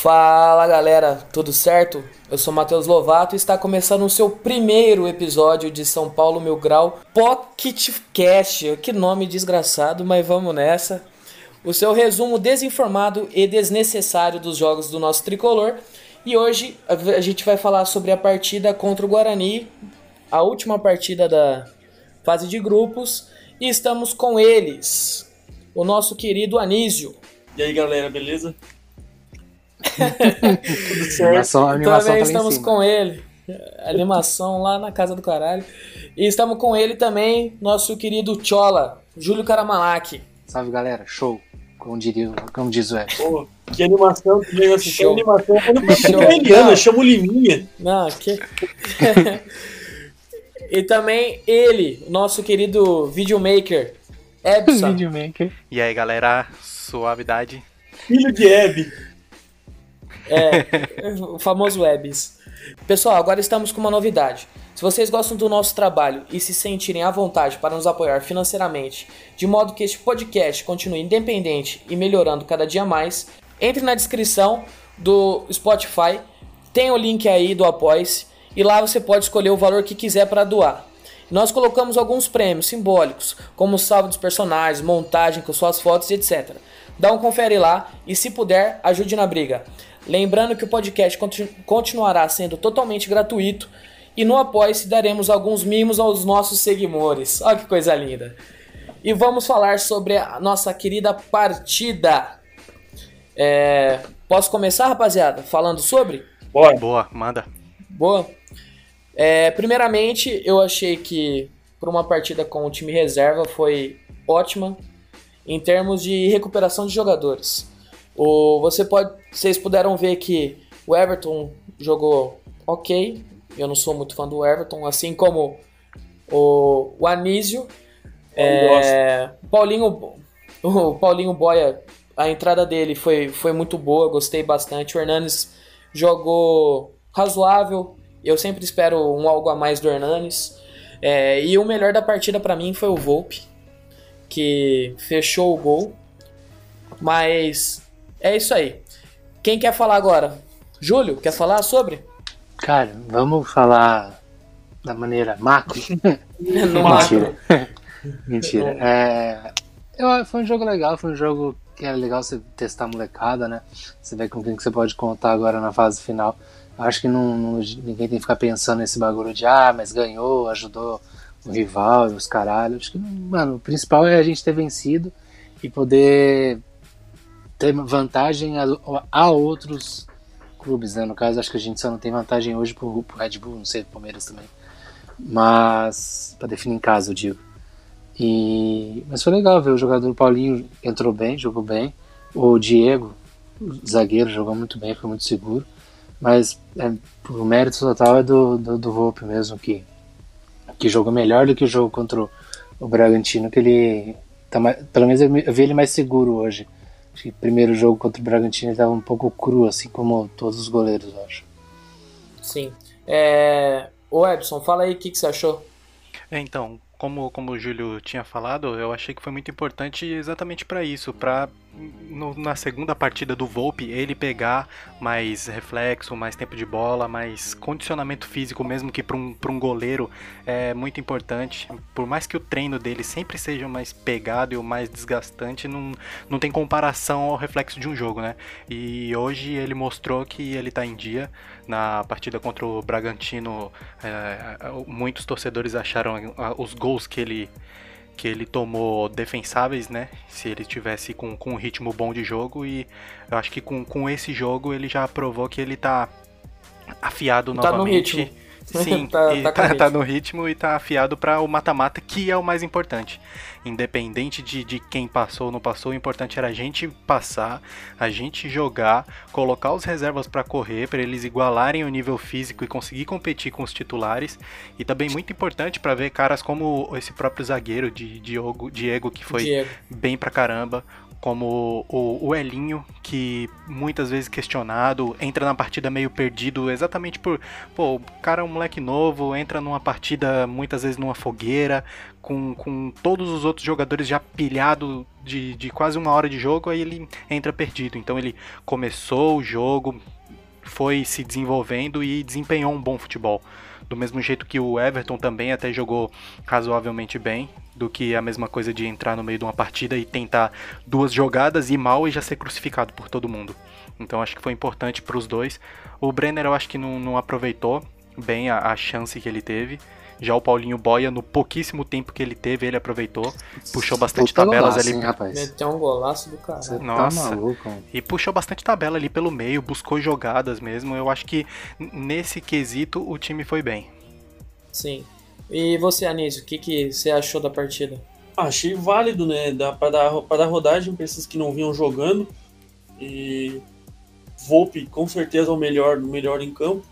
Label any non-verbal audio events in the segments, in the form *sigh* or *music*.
Fala galera, tudo certo? Eu sou Matheus Lovato e está começando o seu primeiro episódio de São Paulo Mil Grau Pocket Cast. Que nome desgraçado, mas vamos nessa. O seu resumo desinformado e desnecessário dos jogos do nosso tricolor. E hoje a gente vai falar sobre a partida contra o Guarani, a última partida da fase de grupos. E estamos com eles, o nosso querido Anísio. E aí galera, beleza? Animação- a animação Também tá estamos cima. com ele. Animação lá na casa do caralho. E estamos com ele também, nosso querido Chola, Júlio Caramalaki. Salve galera, show. Como, diria, como diz o Ed. Pô, que animação, que negócio, que Show. animação. Quando eu Show. Eliana, eu chamo Liminha. Não, que. *laughs* e também ele, nosso querido videomaker, Ebson. Videomaker. E aí galera, suavidade. Filho de Hebe. É, *laughs* o famoso Webs. Pessoal, agora estamos com uma novidade. Se vocês gostam do nosso trabalho e se sentirem à vontade para nos apoiar financeiramente, de modo que este podcast continue independente e melhorando cada dia mais, entre na descrição do Spotify, tem o link aí do Apoia-se e lá você pode escolher o valor que quiser para doar. Nós colocamos alguns prêmios simbólicos, como salve dos personagens, montagem com suas fotos e etc. Dá um confere lá e, se puder, ajude na briga. Lembrando que o podcast conti- continuará sendo totalmente gratuito e no Apoia-se daremos alguns mimos aos nossos seguidores. Olha que coisa linda. E vamos falar sobre a nossa querida partida. É, Posso começar, rapaziada? Falando sobre? Bora. Boa, manda. Boa. É, primeiramente, eu achei que por uma partida com o time reserva foi ótima em termos de recuperação de jogadores. O, você pode, vocês puderam ver que o Everton jogou ok. Eu não sou muito fã do Everton, assim como o, o Anísio. É, Paulinho, o Paulinho Boia, a entrada dele foi, foi muito boa, gostei bastante. O Hernanes jogou razoável. Eu sempre espero um algo a mais do Hernanes. É, e o melhor da partida pra mim foi o Volpe, que fechou o gol. Mas é isso aí. Quem quer falar agora? Júlio, quer falar sobre? Cara, vamos falar da maneira macro? *laughs* Mentira. *laughs* Mentira. É, eu- foi um jogo legal, foi um jogo que era legal você testar a molecada, né? Você vê com quem que você pode contar agora na fase final. Acho que não, não- ninguém tem que ficar pensando nesse bagulho de ah, mas ganhou, ajudou o rival e os caralho. Acho que, mano, o principal é a gente ter vencido e poder ter vantagem a, a outros clubes, né? No caso, acho que a gente só não tem vantagem hoje pro, pro Red Bull, não sei, pro Palmeiras também. Mas, pra definir em casa, eu digo. E, mas foi legal ver o jogador Paulinho entrou bem, jogou bem. O Diego, o zagueiro, jogou muito bem, foi muito seguro. Mas é, o mérito total é do, do, do Volpe mesmo, que, que jogou melhor do que o jogo contra o, o Bragantino, que ele. Tá mais, pelo menos eu, vi ele mais seguro hoje. Acho que o primeiro jogo contra o Bragantino ele tava um pouco cru, assim como todos os goleiros, eu acho. Sim. É... Ô Ebson, fala aí o que, que você achou. É, Então, como, como o Júlio tinha falado, eu achei que foi muito importante exatamente para isso, para na segunda partida do Volpe ele pegar mais reflexo, mais tempo de bola, mais condicionamento físico, mesmo que para um, um goleiro é muito importante. Por mais que o treino dele sempre seja o mais pegado e o mais desgastante, não, não tem comparação ao reflexo de um jogo, né? E hoje ele mostrou que ele tá em dia. Na partida contra o Bragantino, é, muitos torcedores acharam ah, os gols que ele que ele tomou defensáveis, né? Se ele tivesse com, com um ritmo bom de jogo e eu acho que com, com esse jogo ele já provou que ele tá afiado Tá no novamente. Sim, *laughs* Tá- e tá *laughs* tá, tá no ritmo e tá afiado pra o mata-mata, que é o mais importante. Independente de, de quem passou ou não passou, o importante era a gente passar, a gente jogar, colocar os reservas pra correr, pra eles igualarem o nível físico e conseguir competir com os titulares. E também muito importante pra ver caras como esse próprio zagueiro de Diogo, Diego, que foi Diego. bem pra caramba, como o, o Elinho, que muitas vezes questionado, entra na partida meio perdido, exatamente por, pô, o cara é um moleque novo, entra numa partida muitas vezes numa fogueira, com, com todos os outros jogadores já pilhado de, de quase uma hora de jogo, aí ele entra perdido. Então ele começou o jogo, foi se desenvolvendo e desempenhou um bom futebol. Do mesmo jeito que o Everton também até jogou razoavelmente bem, do que a mesma coisa de entrar no meio de uma partida e tentar duas jogadas e ir mal e já ser crucificado por todo mundo. Então acho que foi importante para os dois. O Brenner eu acho que não, não aproveitou bem a, a chance que ele teve. Já o Paulinho Boia, no pouquíssimo tempo que ele teve, ele aproveitou. Puxou bastante Puta tabelas golaço, ali. hein, rapaz. Meteu um golaço do Você cara. Nossa. tá maluco, mano. E puxou bastante tabela ali pelo meio, buscou jogadas mesmo. Eu acho que nesse quesito o time foi bem. Sim. E você, Anísio, o que, que você achou da partida? Achei válido, né? Dá pra dar, pra dar rodagem pra esses que não vinham jogando. E Volpe, com certeza, é o melhor, o melhor em campo.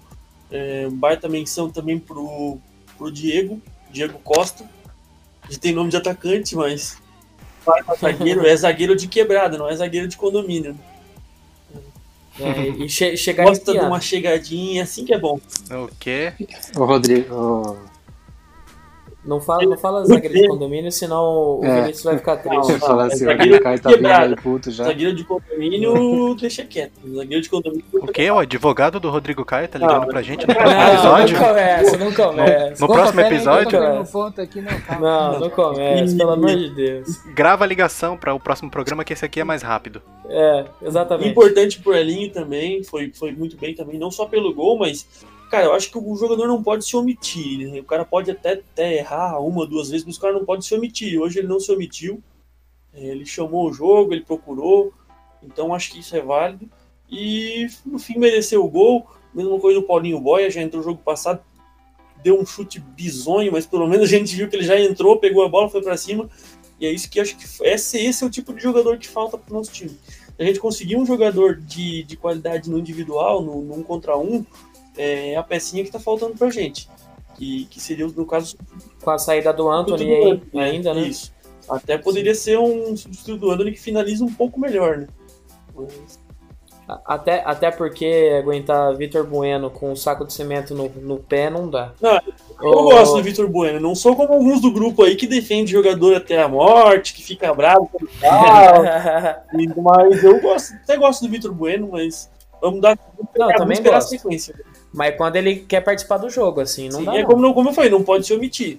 É, baita menção também pro, pro Diego, Diego Costa. Gente tem nome de atacante, mas zagueiro, é zagueiro de quebrada, não é zagueiro de condomínio. né? É, e che chegar Gosta de uma chegadinha, assim que é bom. O quê? Ô, Rodrigo, Não fala, não fala zagueiro de condomínio, senão o É. Vinícius vai ficar triste. ia falar assim, o zagueiro Caio tá vindo quebrado. aí puto já. Zagueiro de condomínio, *laughs* deixa quieto. Zagueiro de condomínio. O quê? O advogado do Rodrigo Caio tá ligando Não, pra gente *laughs* no não, próximo Não, episódio? não começa, não começa. No próximo aí eu tô episódio, um ponto aqui, não, calma. Não, não começa, pelo amor de Deus. grava a ligação para o próximo programa, que esse aqui é mais rápido. É, exatamente. Importante pro Elinho também, foi, foi muito bem também, não só pelo gol, mas, cara, eu acho que o jogador não pode se omitir, né? O cara pode até, até errar uma, duas vezes, mas o cara não pode se omitir. Hoje ele não se omitiu, É, ele chamou o jogo, ele procurou, então acho que isso é válido. E no fim mereceu o gol, mesma coisa do Paulinho Boia, já entrou no jogo passado, deu um chute bizonho, mas pelo menos a gente viu que ele já entrou, pegou a bola, foi pra cima. E é isso que acho que esse, esse é o tipo de jogador que falta pro nosso time. A gente conseguir um jogador de, de qualidade no individual, no, no um contra um, é a pecinha que tá faltando pra gente. Que, que seria, no caso, Com a saída do Anthony do aí, Anthony, ainda, né? Isso. Até poderia ser um substituto do Anthony que finaliza um pouco melhor, né? Mas- Até, até porque aguentar Vitor Bueno com um saco de cimento no, no pé não dá. Não, Eu Ô, gosto do Vitor Bueno, não sou como alguns do grupo aí que defende jogador até a morte, que fica bravo quando fala, mas eu gosto, até gosto do Vitor Bueno, mas vamos dar vamos Não, também esperar gosto. a sequência. Mas quando ele quer participar do jogo, assim, não Sim, dá. é não. como, como eu falei, não pode se omitir.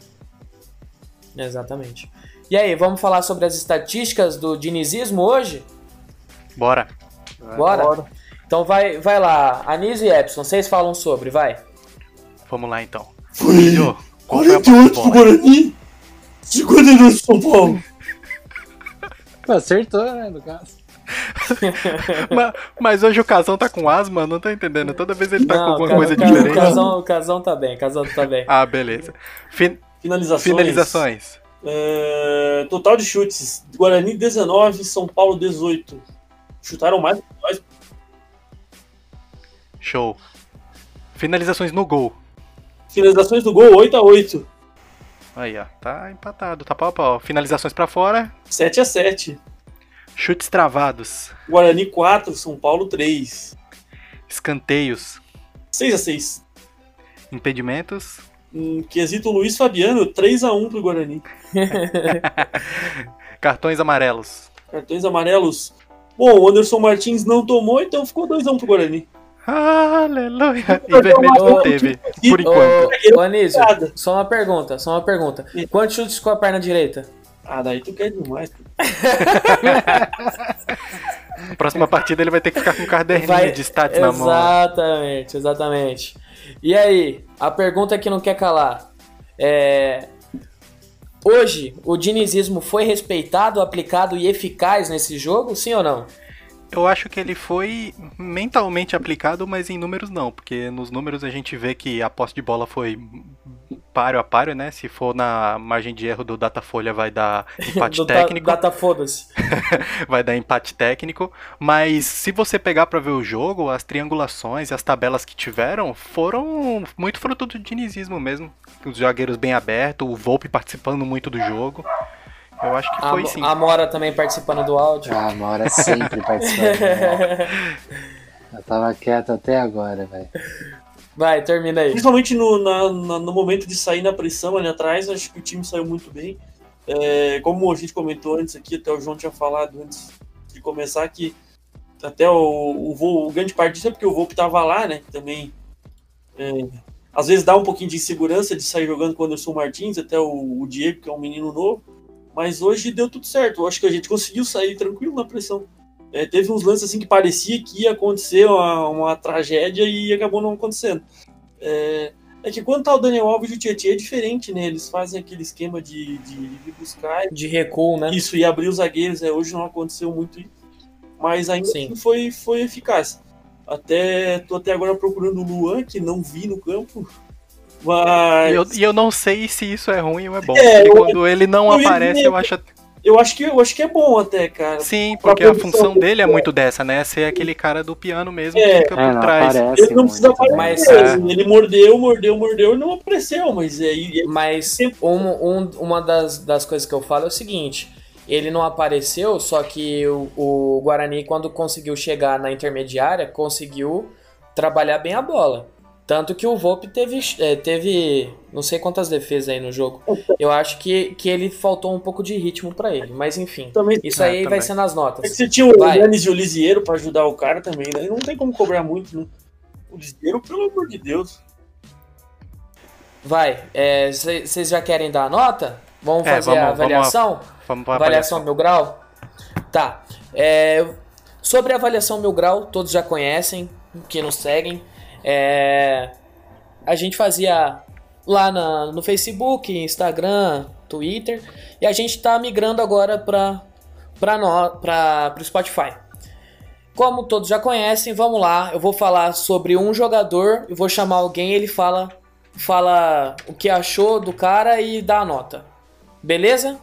Exatamente. E aí, vamos falar sobre as estatísticas do dinizismo hoje? Bora. Bora? Então vai, vai lá, Anísio e Epson, vocês falam sobre, vai. Vamos lá então. Foi Filho, qual foi a 48 pro? Guarani, 52 pro São Paulo. Acertou, né, no caso. *laughs* Ma- Mas hoje o Casão tá com asma, não tô entendendo. Toda vez ele tá com alguma coisa Ca- diferente. O Casão, o Casão tá bem, o Casão tá bem. Ah, beleza. Fin- Finalizações. Finalizações. É, total de chutes: Guarani 19, São Paulo 18. Chutaram mais que nós. Show. Finalizações no gol. Finalizações do gol 8 a 8 Aí, ó. Tá empatado, tá pau a pau. Finalizações pra fora. 7 a 7 Chutes travados. Guarani 4, São Paulo 3. Escanteios. 6 a 6 Impedimentos. Hum, quesito Luiz Fabiano, 3 a 1 pro Guarani. *laughs* Cartões amarelos. Cartões amarelos. Bom, o Anderson Martins não tomou, então ficou 2 a 1 pro Guarani. Aleluia. *laughs* E vermelho não teve. Por enquanto. Ô, ô Anísio, só uma pergunta, só uma pergunta. Quantos chutes com a perna direita? Ah, daí tu quer demais. *laughs* Próxima partida ele vai ter que ficar com um caderninho Vai- de stats na mão. Exatamente, exatamente. E aí, a pergunta que não quer calar. É... Hoje, o dinizismo foi respeitado, aplicado e eficaz nesse jogo, sim ou não? Eu acho que ele foi mentalmente aplicado, mas em números não, porque nos números a gente vê que a posse de bola foi páreo a páreo, né? Se for na margem de erro do Datafolha vai dar *laughs* empate técnico. Data foda-se. *laughs* vai dar empate técnico, mas se você pegar para ver o jogo, as triangulações e as tabelas que tiveram foram muito fruto do dinizismo mesmo. Os zagueiros bem abertos, o Volpe participando muito do jogo. Eu acho que foi a, sim. A Mora também participando do áudio. Ah, a Mora sempre participando. né? *laughs* Eu tava quieto até agora, velho. Vai, termina aí. Principalmente no, na- na- no momento de sair na pressão ali atrás, acho que o time saiu muito bem. É, como a gente comentou antes aqui, até o João tinha falado antes de começar, que até o, o, Vol- o grande parte disso é porque o Volpe tava lá, né? Também é, às vezes dá um pouquinho de insegurança de sair jogando com o Anderson Martins, até o, o Diego, que é um menino novo. Mas hoje deu tudo certo. Eu acho que a gente conseguiu sair tranquilo na pressão. É, teve uns lances assim que parecia que ia acontecer uma, uma tragédia e acabou não acontecendo. É, é que quando tá o Daniel Alves e o Tietchan é diferente, né? Eles fazem aquele esquema de, de, de buscar De recuo, né? isso e abrir os zagueiros. É, hoje não aconteceu muito isso. Mas ainda Sim. assim foi, foi eficaz. Até tô até agora procurando o Luan, que não vi no campo. Mas E eu, e eu não sei se isso é ruim ou é bom. É, eu- quando ele não eu aparece, eu acho. eu acho que eu acho que é bom até, cara. Sim, porque a função dele, é é. muito dessa, né? Ser aquele cara do piano mesmo É. que fica É, por trás. aparece Ele não precisa aparecer. Mas, assim, Ele mordeu, mordeu, mordeu e não apareceu. Mas aí Mas um, um- uma das, das coisas que eu falo é o seguinte: ele não apareceu, só que o, o Guarani, quando conseguiu chegar na intermediária, conseguiu trabalhar bem a bola. Tanto que o Volpe teve, eh, teve não sei quantas defesas aí no jogo. Eu acho que, que ele faltou um pouco de ritmo pra ele, mas enfim. também Isso É, aí vai também. ser nas É que notas. você tinha o Vai. Yannis e o Lisieiro pra ajudar o cara também, né? Não tem como cobrar muito, né? O Lisieiro, pelo amor de Deus. Vai, vocês já querem dar a nota? Vamos É, fazer vamos- a vamos- avaliação? Vamos pra Avaliação mil grau? Tá. É, sobre a avaliação mil grau, todos já conhecem, que nos seguem. É, a gente fazia lá na- no Facebook, Instagram, Twitter, e a gente tá migrando agora para o Spotify. Como todos já conhecem, vamos lá. Eu vou falar sobre um jogador, eu vou chamar alguém, ele fala, fala o que achou do cara e dá a nota. Beleza?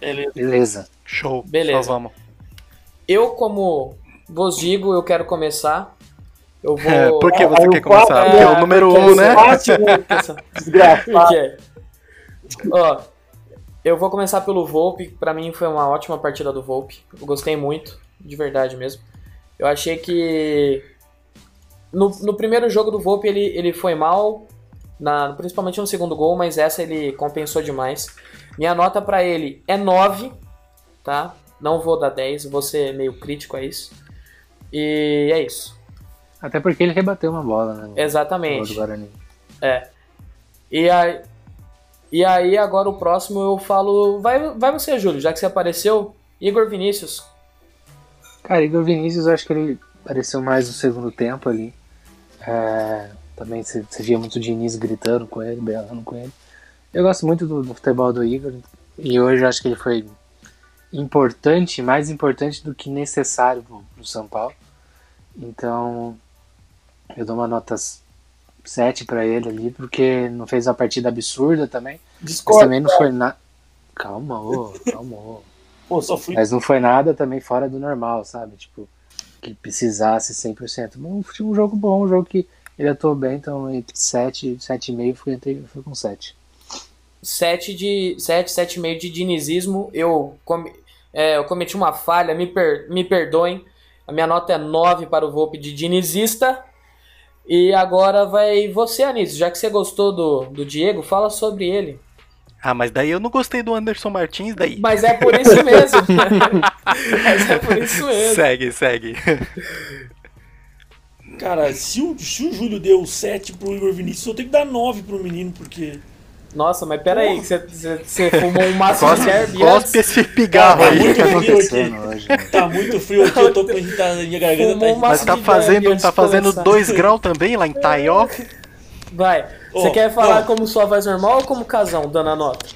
Ele, Beleza. Show. Beleza. Só vamos. Eu, como vos digo, eu quero começar. Eu *laughs* vou. É, por que você o quer começar? quatro- Porque é é, o número porque um, é né? né? *laughs* Desgraçado. Por *laughs* quê? Ó, eu vou começar pelo Volpe. Pra mim foi uma ótima partida do Volpe. Eu gostei muito, de verdade mesmo. Eu achei que no, no primeiro jogo do Volpe ele, ele foi mal, na, principalmente no segundo gol, mas essa ele compensou demais. Minha nota pra ele é 9, tá? Não vou dar 10, vou ser meio crítico a isso. E é isso. Até porque ele rebateu uma bola, né? gol do Exatamente. Guarani. E aí, e aí agora o próximo eu falo. Vai, vai você, Júlio, já que você apareceu. Igor Vinícius. Cara, Igor Vinícius, eu acho que ele apareceu mais no segundo tempo ali. É, também você você via muito o Diniz gritando com ele, berrando com ele. Eu gosto muito do, do futebol do Igor. E hoje eu acho que ele foi importante, mais importante do que necessário pro, pro São Paulo. Então, eu dou uma nota 7 pra ele ali, porque não fez uma partida absurda também. Mas Discordo. também não foi nada. Calma, ô, calma, ô. Pô, só fui. Mas não foi nada também fora do normal, sabe? Tipo, que precisasse 100%. Mas foi um jogo bom, um jogo que ele atuou bem, então entre 7 e 7,5 fui, entre- fui com 7. 7 de 7, 7,5 de dinizismo. Eu, come, é, eu cometi uma falha, me, per, me perdoem. A minha nota é 9 para o Volpe de dinizista. E agora vai você, Anísio. Já que você gostou do, do Diego, fala sobre ele. Ah, mas daí eu não gostei do Anderson Martins, daí. Mas é por isso mesmo. *laughs* Mas é por isso mesmo. Segue, segue. Cara, se o, se o Júlio deu 7 pro Igor Vinícius, eu tenho que dar 9 pro menino, porque. Nossa, mas pera aí, você, você, você fumou um maço de derby cospe antes? esse pigarro Ah, aí. Que muito tá aqui. acontecendo hoje? né? Tá muito frio aqui, eu tô com a gente tá, minha garganta Fumou tá. uma- Mas tá de fazendo, tá fazendo começar. 2 graus também lá em Taió. Vai. Você Ô, quer falar não. como sua voz normal ou como casão, dando a nota?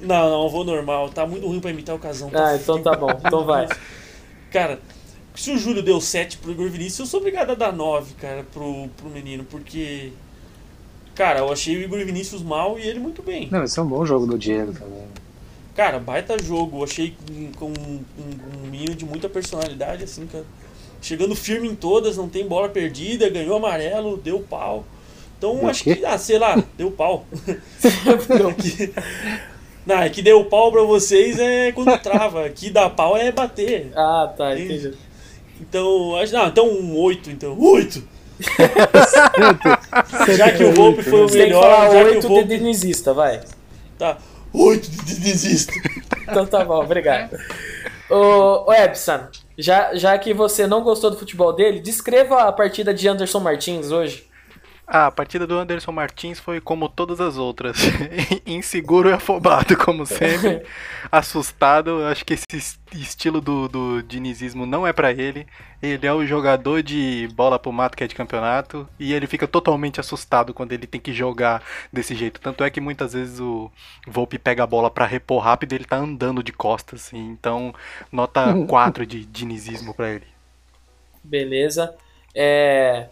Não, não, eu vou normal. Tá muito ruim pra imitar o casão. Ah, então tá bom. Então vai. Cara, se o Júlio deu 7 pro Igor Vinícius, eu sou obrigado a dar 9, cara, pro, pro menino, porque. Cara, eu achei o Igor Vinícius mal e ele muito bem. Não, esse é um bom jogo do Diego também. Cara, baita jogo. Eu achei com um, um, um menino de muita personalidade, assim, cara. Chegando firme em todas, não tem bola perdida, ganhou amarelo, deu pau. Então Deu acho quê? que, ah, sei lá, *laughs* deu pau. *laughs* não, que, não, é que deu pau pra vocês é quando trava. Aqui dar pau é bater. Ah, tá, entendi. Então, acho, não, então um 8, então. 8! Já que o Volpe foi o Você tem que melhor, falar já que o oito de Volpe. dinizista, vai. Tá. 8 de desisto. Então tá bom, obrigado. Ô, ô Epson, já, já que você não gostou do futebol dele, descreva a partida de Anderson Martins hoje. Ah, a partida do Anderson Martins foi como todas as outras. *laughs* Inseguro e afobado, como sempre. *laughs* Assustado. Acho que esse es- estilo do, do dinizismo não é pra ele. Ele é o jogador de bola pro mato que é de campeonato. E ele fica totalmente assustado quando ele tem que jogar desse jeito. Tanto é que muitas vezes o Volpe pega a bola pra repor rápido e ele tá andando de costas. Então, nota *laughs* 4 de dinizismo pra ele. Beleza. É,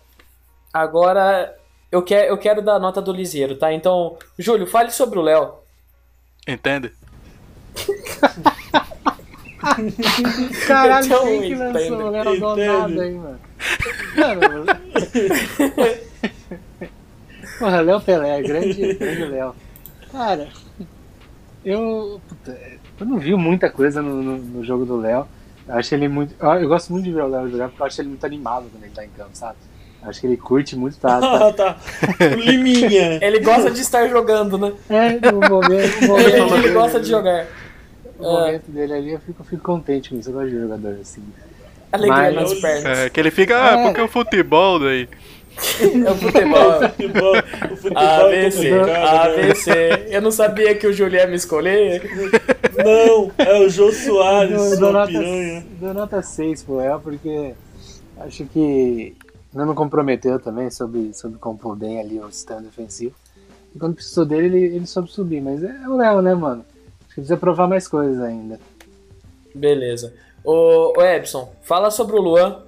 Agora eu, quer, eu quero dar a nota do Liseiro, tá? Então, Júlio, fale sobre o Léo. Entende? *laughs* Caralho, Então, quem que lançou o Léo do nada aí, mano? Mano, Porra, Léo Pelé, grande, grande Léo. Cara, eu. puta, eu não vi muita coisa no, no, no jogo do Léo. Eu acho ele muito. Eu, eu gosto muito de ver o Léo jogar porque eu acho ele muito animado quando ele tá em campo, sabe? Acho que ele curte muito *laughs* tá, tá. Ah, tá. O Liminha. *laughs* Ele gosta de estar jogando, né? É, no momento, no Ele, momento, ele gosta de jogar. no momento dele ali, eu fico, fico contente com isso. Eu gosto de jogador assim. Alegria Mas- nas pernas. É, que ele fica, ah, É. porque o futebol daí. *laughs* É o futebol. O futebol, o futebol é ABC. Eu não sabia que o ia me escolher. Não, é o Jô Soares, Eu dou nota, piranha. dou nota 6 pro El, porque acho que não me comprometeu também, soube, soube compor bem ali o sistema defensivo. E quando precisou dele, ele, ele soube subir. Mas é o Léo, né, mano? Acho que precisa provar mais coisas ainda. Beleza. Ô, ô Epson, fala sobre o Luan.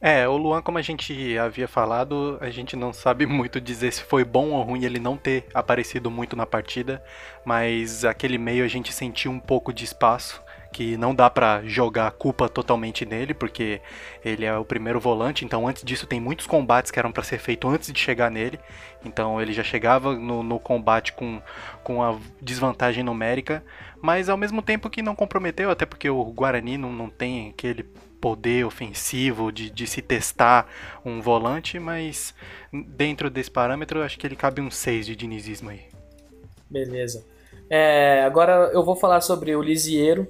É, o Luan, como a gente havia falado, a gente não sabe *laughs* muito dizer se foi bom ou ruim ele não ter aparecido muito na partida, mas aquele meio a gente sentiu um pouco de espaço, que não dá pra jogar a culpa totalmente nele, porque ele é o primeiro volante, então antes disso tem muitos combates que eram pra ser feitos antes de chegar nele, então ele já chegava no, no combate com, com a desvantagem numérica, mas ao mesmo tempo que não comprometeu, até porque o Guarani não, não tem aquele poder ofensivo de, de se testar um volante, mas dentro desse parâmetro acho que ele cabe um 6 de dinizismo aí. Beleza. É, agora eu vou falar sobre o Lisieiro.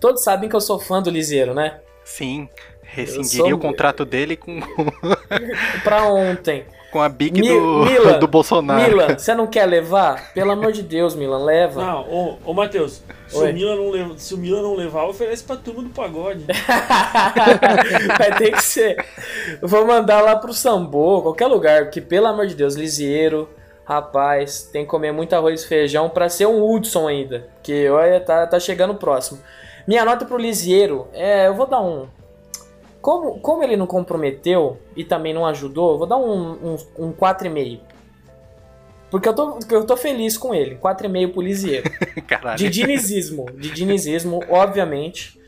Todos sabem que eu sou fã do Lisieiro, né? Sim, rescindiria sou- o contrato dele com, *laughs* Pra ontem. com a Big Mi- do, Milan, *laughs* do Bolsonaro. Milan, você não quer levar? Pelo amor de Deus, Milan, leva. Não, ô, ô Matheus, se o, Milan não leva- se o Milan não levar, oferece pra turma do pagode. *laughs* Vai ter que ser. Eu vou mandar lá pro Sambô, qualquer lugar, porque pelo amor de Deus, Lisieiro, rapaz, tem que comer muito arroz e feijão pra ser um Hudson ainda. Que olha, tá, tá chegando próximo. Minha nota pro Lisieiro é. Eu vou dar um. Como, como ele não comprometeu e também não ajudou, eu vou dar um, um, um 4,5. Porque eu tô, eu tô feliz com ele. 4,5 pro Lisieiro. *laughs* Caralho. De dinizismo. De dinizismo, obviamente. Pra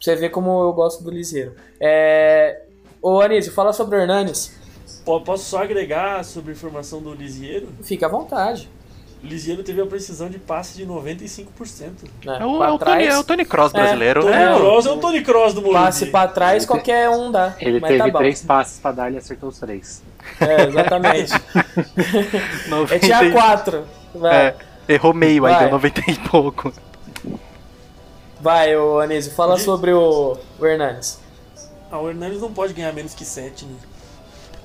você ver como eu gosto do Liseiro. É... Ô Anísio, fala sobre o Hernanes. Po- Posso só agregar sobre a informação do Lisieiro? Fica à vontade. O Lisieiro teve a precisão de passe de 95%. Né? É o, é o Tony, é o Tony Cross brasileiro. Tony É, o- Kroos é o Tony Cross do Morumbi. passe pra trás, Ele qualquer um dá. Ele mas teve tá três passes pra dar e acertou os três. É, exatamente. *laughs* 90 é, tinha e- quatro. Vai, É, errou meio aí, deu 90 e pouco. vai ô Anísio, fala sobre o, o Hernanes. Ah, o Hernandes não pode ganhar menos que 7, né?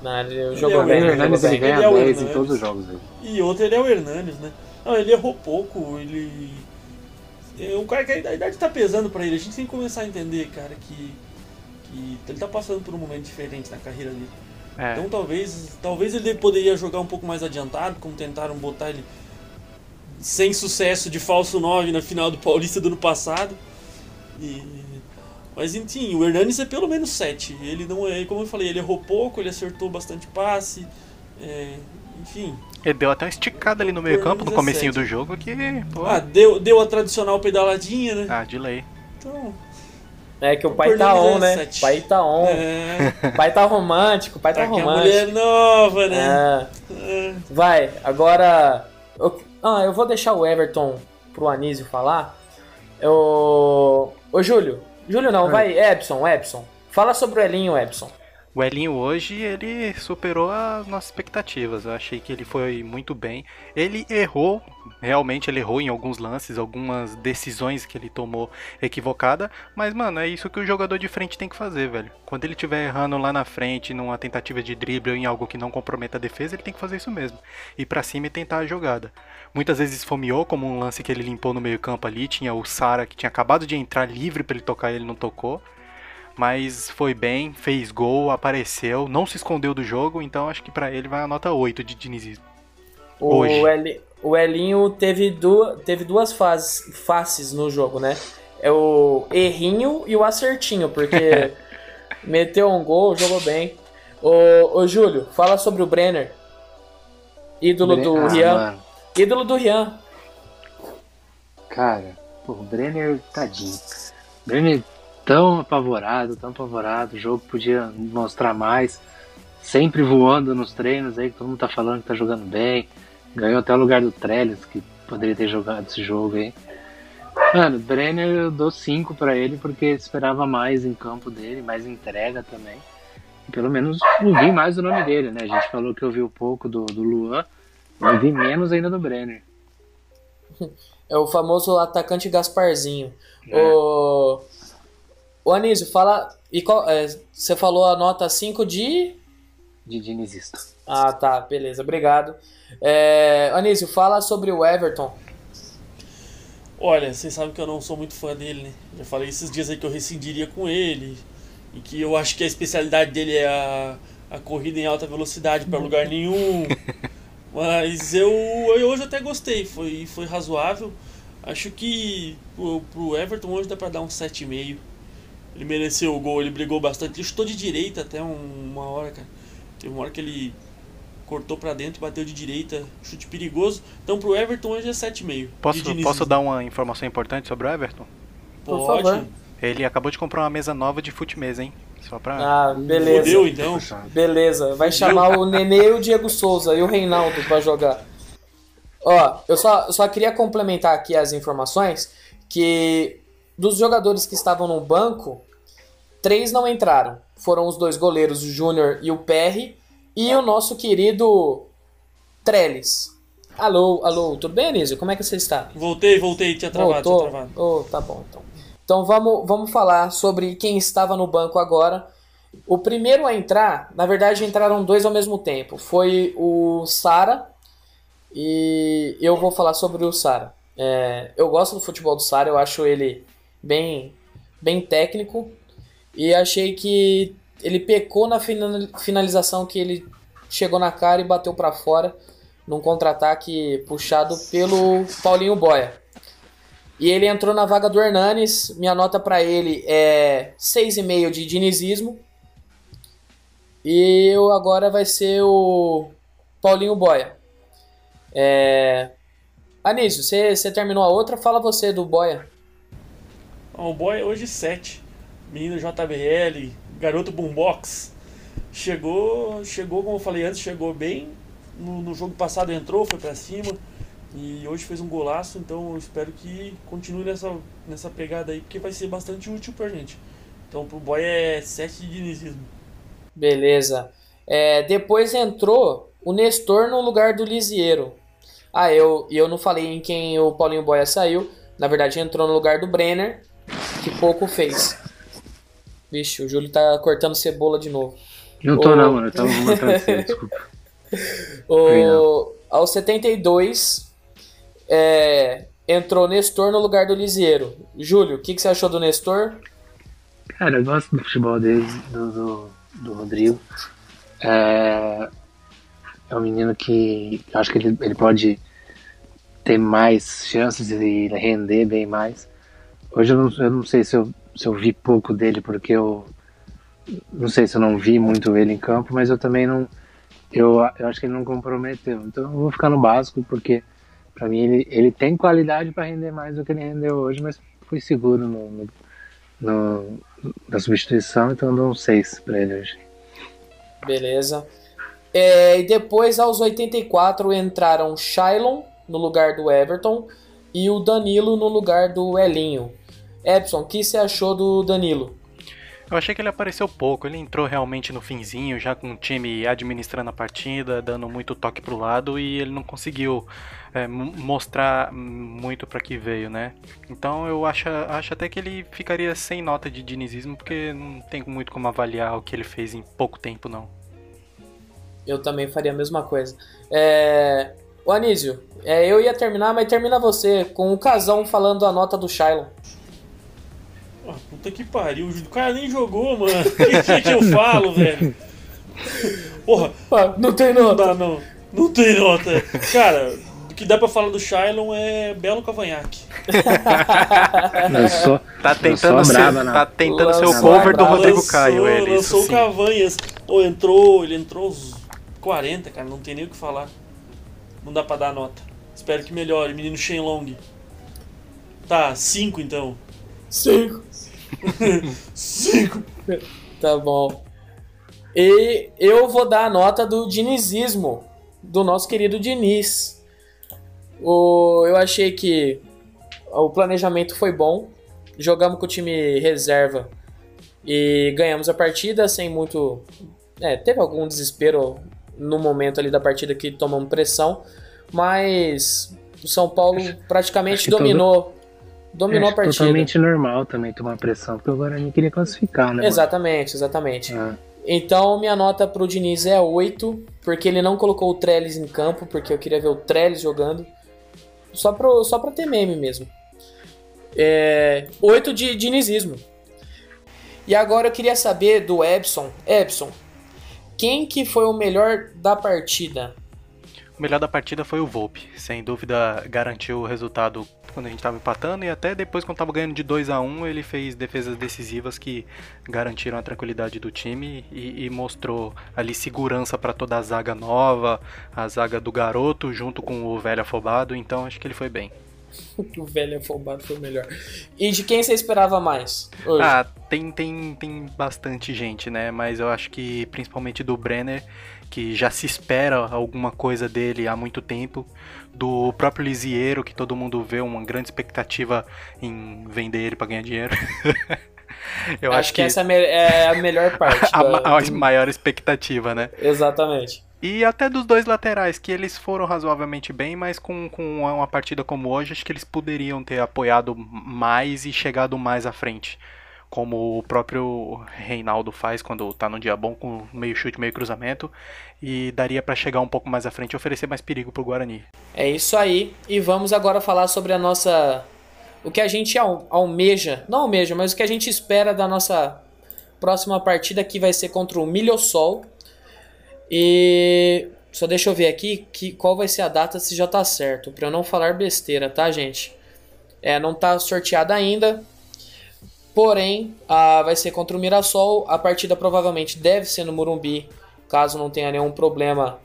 Não, ele é jogou o bem. O ele Hernandes jogou ele bem. ganha Ele é o 10 em todos os jogos dele. E outro, ele é o Hernandes, né? Não, ele errou pouco, ele... É um cara que a idade tá pesando pra ele. A gente tem que começar a entender, cara, que, que ele tá passando por um momento diferente na carreira dele. É. Então talvez, talvez ele poderia jogar um pouco mais adiantado, como tentaram botar ele sem sucesso de falso 9 na final do Paulista do ano passado. E Mas enfim, o Hernanes é pelo menos 7. Ele não é, como eu falei, ele errou pouco, ele acertou bastante passe. É, enfim. Ele deu até uma esticada ali no meio campo, no comecinho do jogo, que. Pô. Ah, deu, deu a tradicional pedaladinha, né? Ah, de lei. Então. É que o pai tá on, né? O pai tá on. É. O *laughs* pai tá romântico, o pai tá a romântico. mulher nova, né? É. É. Vai, agora. eu- Ah, eu vou deixar o Everton pro Anísio falar. Eu... Ô, Júlio. Júlio não, Oi. vai, Epson, Epson. Fala sobre o Elinho, Epson. O Elinho hoje, ele superou as nossas expectativas. Eu achei que ele foi muito bem. Ele errou, realmente ele errou em alguns lances, algumas decisões que ele tomou equivocada. Mas, mano, é isso que o jogador de frente tem que fazer, velho. Quando ele estiver errando lá na frente, numa tentativa de drible ou em algo que não comprometa a defesa, ele tem que fazer isso mesmo. Ir pra cima e tentar a jogada. Muitas vezes esfomeou, como um lance que ele limpou no meio campo ali. Tinha o Sara que tinha acabado de entrar livre pra ele tocar e ele não tocou mas foi bem, fez gol, apareceu, não se escondeu do jogo, então acho que pra ele vai a nota 8 de dinizismo. O, Hoje. Eli- o Elinho teve, du... teve duas fases, faces no jogo, né? É o errinho e o acertinho, porque *laughs* meteu um gol, jogou bem. Ô, ô Júlio, fala sobre o Brenner. Ídolo do ah, Rian. mano, Ídolo do Rian. cara, pô, o Brenner, tadinho. Brenner tão apavorado, tão apavorado. O jogo podia mostrar mais. Sempre voando nos treinos aí, que todo mundo tá falando que tá jogando bem. Ganhou até o lugar do Trellis, que poderia ter jogado esse jogo aí. Mano, Brenner eu dou 5 pra ele porque esperava mais em campo dele, mais entrega também. Pelo menos ouvi mais o nome dele, né? A gente falou que ouviu pouco do, do Luan, ouvi menos ainda do Brenner. *laughs* É o famoso atacante Gasparzinho. É. O, o Anísio, fala. E qual, é, você falou a nota 5 de. De dinizista. Ah, tá, beleza, obrigado. É, Anísio, fala sobre o Everton. Olha, vocês sabem que eu não sou muito fã dele, né? Já falei esses dias aí que eu rescindiria com ele. E que eu acho que a especialidade dele é a, a corrida em alta velocidade para lugar nenhum. *laughs* Mas eu, eu hoje até gostei, foi, foi razoável. Acho que pro, pro Everton hoje dá pra dar um 7,5. Ele mereceu o gol, ele brigou bastante. Ele chutou de direita até um- uma hora, cara. Teve uma hora que ele cortou pra dentro, bateu de direita, chute perigoso. Então pro Everton hoje é 7,5. Posso, posso dar uma informação importante sobre o Everton? Por Pode. favor. Ele acabou de comprar uma mesa nova de fute-mesa, hein? Só pra. Ah, beleza. Fudeu então. *laughs* Beleza, vai chamar o Nenê e o Diego Souza e o Reinaldo pra jogar. Ó, eu só, eu só queria complementar aqui as informações que dos jogadores que estavam no banco, três não entraram. Foram os dois goleiros, o Júnior e o Perry, e o nosso querido Trellis. Alô, alô, tudo bem, Anísio? Como é que você está? Voltei, voltei, tinha travado, Voltou? tinha travado. Oh, tá bom, então. Então vamos, vamos falar sobre quem estava no banco agora. O primeiro a entrar, na verdade entraram dois ao mesmo tempo. Foi o Sara e eu vou falar sobre o Sara. É, eu gosto do futebol do Sara, eu acho ele bem, bem técnico e achei que ele pecou na final- finalização que ele chegou na cara e bateu para fora num contra-ataque puxado pelo Paulinho Boia. E ele entrou na vaga do Hernanes. Minha nota pra ele é 6,5 de dinizismo. E eu agora vai ser o Paulinho Boia. É... Anísio, você terminou a outra? Fala você do Boia. Ó, o boy é hoje 7. Menino JBL, garoto boombox. Chegou, chegou, como eu falei antes, chegou bem. No, no jogo passado entrou, foi pra cima. E hoje fez um golaço, então eu espero que continue nessa, nessa pegada aí, porque vai ser bastante útil pra gente. Então pro boy é 7 de dinizismo. Beleza. É, depois entrou o Nestor no lugar do Lisiero. Ah, eu, eu não falei em quem o Paulinho Boia saiu. Na verdade, entrou no lugar do Brenner, que pouco fez. Vixe, o Júlio tá cortando cebola de novo. Não tô Ô. não, mano. Eu tava arrumando travesseiro, desculpa. O, aos 72, é, entrou Nestor no lugar do Lisiero. Júlio, o que, que você achou do Nestor? Cara, eu gosto do futebol dele, do, do, do Rodrigo. É, é um menino que eu acho que ele, ele pode ter mais chances e render bem mais. Hoje eu não, eu não sei se eu, se eu vi pouco dele, porque eu não sei se eu não vi muito ele em campo, mas eu também não. Eu, eu acho que ele não comprometeu. Então eu vou ficar no básico, porque para mim ele, ele tem qualidade para render mais do que ele rendeu hoje, mas fui seguro no, no, no na substituição, então eu dou um 6 para ele hoje. Beleza. É, e depois, aos 84, entraram Shailon no lugar do Everton e o Danilo no lugar do Elinho. Epson, o que você achou do Danilo? Eu achei que ele apareceu pouco, ele entrou realmente no finzinho, já com o time administrando a partida, dando muito toque pro lado e ele não conseguiu é, mostrar muito para que veio, né? Então eu acho, acho até que ele ficaria sem nota de dinizismo, porque não tem muito como avaliar o que ele fez em pouco tempo, não. Eu também faria a mesma coisa. É... O Anísio, é, eu ia terminar, mas termina você, com o Casão falando a nota do Shylon. Puta que pariu, o cara nem jogou, mano. O que, que, que eu falo, velho? Porra. Não tem nota. Não, não. Não tem nota. Cara, o que dá pra falar do Shylon é belo cavanhaque. *laughs* Lançou, tá tentando ser, brava, tá tentando ser o cover do Rodrigo lançou, Caio. Ele, lançou o Cavanhas. Ou oh, entrou, ele entrou os 40, cara, não tem nem o que falar. Não dá pra dar nota. Espero que melhore, menino Shenlong. Tá, 5 então. 5. *laughs* 5. Tá bom. E eu vou dar a nota do dinizismo do nosso querido Diniz. O, eu achei que o planejamento foi bom. Jogamos com o time reserva e ganhamos a partida sem muito. É, teve algum desespero no momento ali da partida que tomamos pressão, mas o São Paulo praticamente dominou. Dominou é, a partida. totalmente normal também tomar pressão, porque o Guarani queria classificar, né? Exatamente, mano? exatamente. É. Então, minha nota pro Diniz é 8, porque ele não colocou o Trellis em campo, porque eu queria ver o Trellis jogando. Só, pro, só pra ter meme mesmo. É, 8 de dinizismo. E agora eu queria saber do Epson. Epson, quem que foi o melhor da partida? O melhor da partida foi o Volpe. Sem dúvida garantiu o resultado quando a gente estava empatando e até depois quando estava ganhando de 2 a 1 ele fez defesas decisivas que garantiram a tranquilidade do time e, e mostrou ali segurança para toda a zaga nova, a zaga do garoto junto com o velho afobado, então acho que ele foi bem. *laughs* o velho afobado foi o melhor. E de quem você esperava mais? Hoje? Ah, tem, tem, tem bastante gente, né? Mas eu acho que principalmente do Brenner, que já se espera alguma coisa dele há muito tempo. Do próprio Lisiero, que todo mundo vê uma grande expectativa em vender ele para ganhar dinheiro. *laughs* eu acho, acho que, que, essa é a melhor *laughs* parte. a, da... a *laughs* maior expectativa, né? Exatamente. E até dos dois laterais, que eles foram razoavelmente bem, mas com, com uma partida como hoje, acho que eles poderiam ter apoiado mais e chegado mais à frente. Como o próprio Reinaldo faz quando tá num dia bom, com meio chute, meio cruzamento. E daria para chegar um pouco mais à frente e oferecer mais perigo pro Guarani. É isso aí. E vamos agora falar sobre a nossa. O que a gente almeja. Não almeja, mas o que a gente espera da nossa próxima partida, que vai ser contra o Milhosol e só deixa eu ver aqui que, qual vai ser a data se já tá certo, para eu não falar besteira, tá, gente? É, não tá sorteada ainda. Porém, vai ser contra o Mirassol. A partida provavelmente deve ser no Murumbi, caso não tenha nenhum problema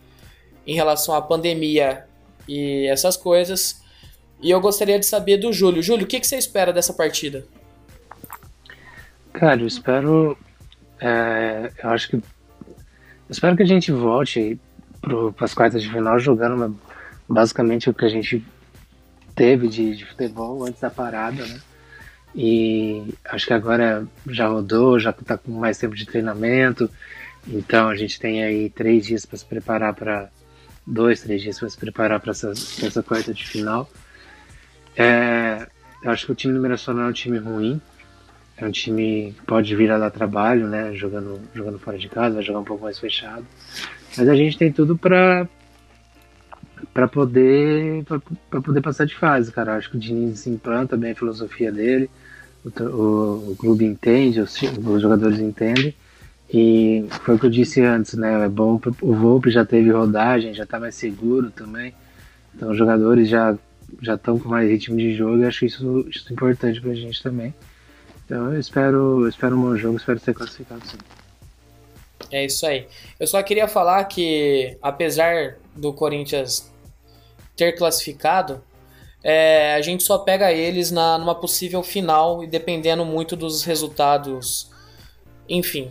em relação à pandemia e essas coisas. E eu gostaria de saber do Júlio. Júlio, o que, que você espera dessa partida? Cara, eu espero. É, eu acho que Espero que a gente volte para as quartas de final jogando basicamente o que a gente teve de, de, futebol antes da parada, né? E acho que agora já rodou, já está com mais tempo de treinamento, então a gente tem aí três dias para se preparar para dois, três dias para se preparar para essa, essa quarta de final. É, eu acho que o time do Mirassol é um time ruim, é um time que pode vir a dar trabalho, né? Jogando, jogando fora de casa, vai jogar um pouco mais fechado. Mas a gente tem tudo para para poder para poder passar de fase, cara. Acho que o Diniz implanta bem a filosofia dele, o, o, o clube entende, os, os, jogadores entendem. E foi o que eu disse antes, né? É bom o Volpe já teve rodagem, já está mais seguro também. Então os jogadores já já estão com mais ritmo de jogo e acho isso, isso importante pra gente também. Então eu espero, eu espero um bom jogo, espero ser classificado sim. É isso aí. Eu só queria falar que, apesar do Corinthians ter classificado, é, a gente só pega eles na, numa possível final e dependendo muito dos resultados. Enfim.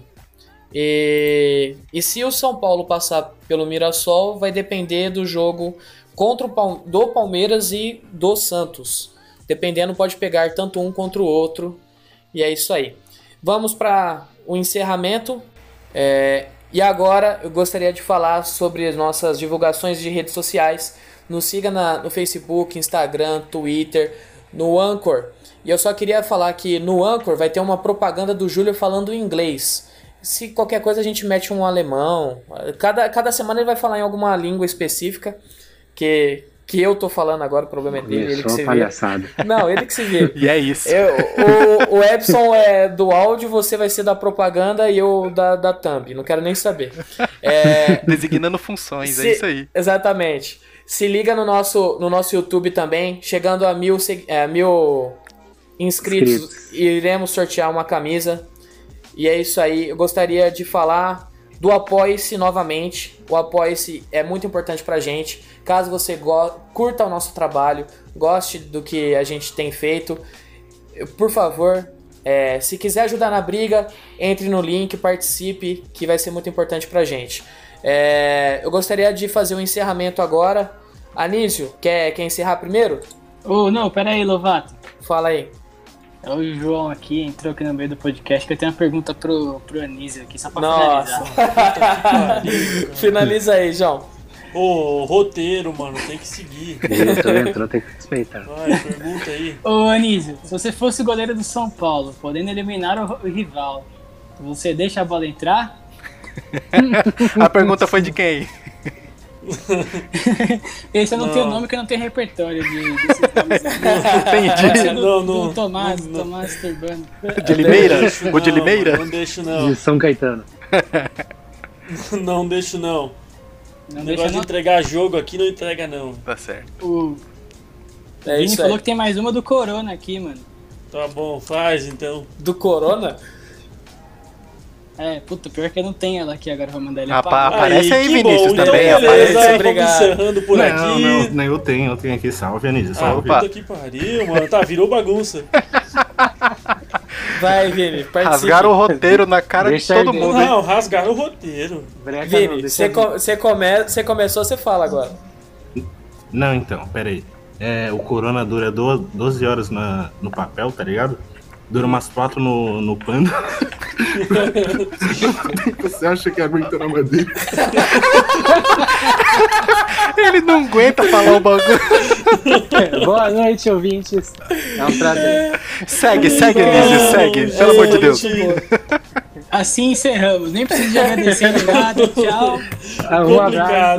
E, e se o São Paulo passar pelo Mirassol, vai depender do jogo contra o do Palmeiras e do Santos. Dependendo, pode pegar tanto um contra o outro. E é isso aí. Vamos para o encerramento. É, e agora eu gostaria de falar sobre as nossas divulgações de redes sociais. Nos siga na, no Facebook, Instagram, Twitter, no Anchor. E eu só queria falar que no Anchor vai ter uma propaganda do Júlio falando inglês. Se qualquer coisa a gente mete um alemão. Cada, cada semana ele vai falar em alguma língua específica que, que eu tô falando agora, o problema é dele, ele que se palhaçada. vê. Não, ele que se vê. *laughs* E é isso. Eu, o, o Epson é do áudio, você vai ser da propaganda e eu da, da thumb. Não quero nem saber. É, *laughs* Designando funções, se- é isso aí. Exatamente. Se liga no nosso, no nosso YouTube também. Chegando a mil, seg- é, mil inscritos, Inscritos. iremos sortear uma camisa. E é isso aí. Eu gostaria de falar do Apoie-se novamente. O Apoie-se é muito importante pra gente. Caso você curta o nosso trabalho, goste do que a gente tem feito, por favor, é, se quiser ajudar na briga, entre no link, participe, que vai ser muito importante pra gente. É, eu gostaria de fazer o encerramento agora. Anísio, quer, quer encerrar primeiro? Ô, não, pera aí, Lovato. Fala aí. É o João aqui, entrou aqui no meio do podcast, que eu tenho uma pergunta pro, pro Anísio aqui, só pra Nossa. finalizar. *laughs* Finaliza aí, João. Ô, roteiro, mano, tem que seguir. Diretor entrou, tem que respeitar. Vai, pergunta aí. Ô, Anísio, se você fosse o goleiro do São Paulo, podendo eliminar o, o rival, você deixa a bola entrar? *laughs* A pergunta foi de quem? *laughs* Esse eu não, Não. tenho nome, que eu não tenho repertório de, desses nomes. *laughs* Esse Entendi. do, Não, do não, Tomás, não, não. Tomás Turbano. De Limeira? O de não, Limeira? Não deixo não. De São Caetano. *laughs* Não deixo não. Não O negócio de não. entregar jogo aqui não entrega não. Tá certo. O É Vini isso falou aí. que tem mais uma do Corona aqui, mano. Tá bom, faz então. Do Corona? É, puta, pior que eu não tenho ela aqui agora, vou mandar ele apagar. Aparece aí, Vinícius, bom. também, Então, beleza, aparece, vamos obrigado. encerrando por não, aqui. não, não, eu tenho, eu tenho aqui. Salve, Anísio, Ah, salve. Puta que pariu, mano. Tá, virou bagunça. Vai, Vini, *laughs* participe. Rasgaram o roteiro na cara Deixa de todo mundo, hein? Não, rasgaram o roteiro. Breca Vini, você, vir. co- você, come, começou, você fala agora. Não, então, peraí. É, o Corona dura do- 12 horas na, no papel, tá ligado? Dura umas 4 no, no pano. *laughs* Você acha que aguenta na madeira? Ele não aguenta falar o bagulho. *laughs* Boa noite, ouvintes. É um prazer. Segue, segue, Anísio, segue. Pelo amor de Deus. Assim encerramos. Nem preciso de agradecer de nada. Tchau. *laughs* Um abraço.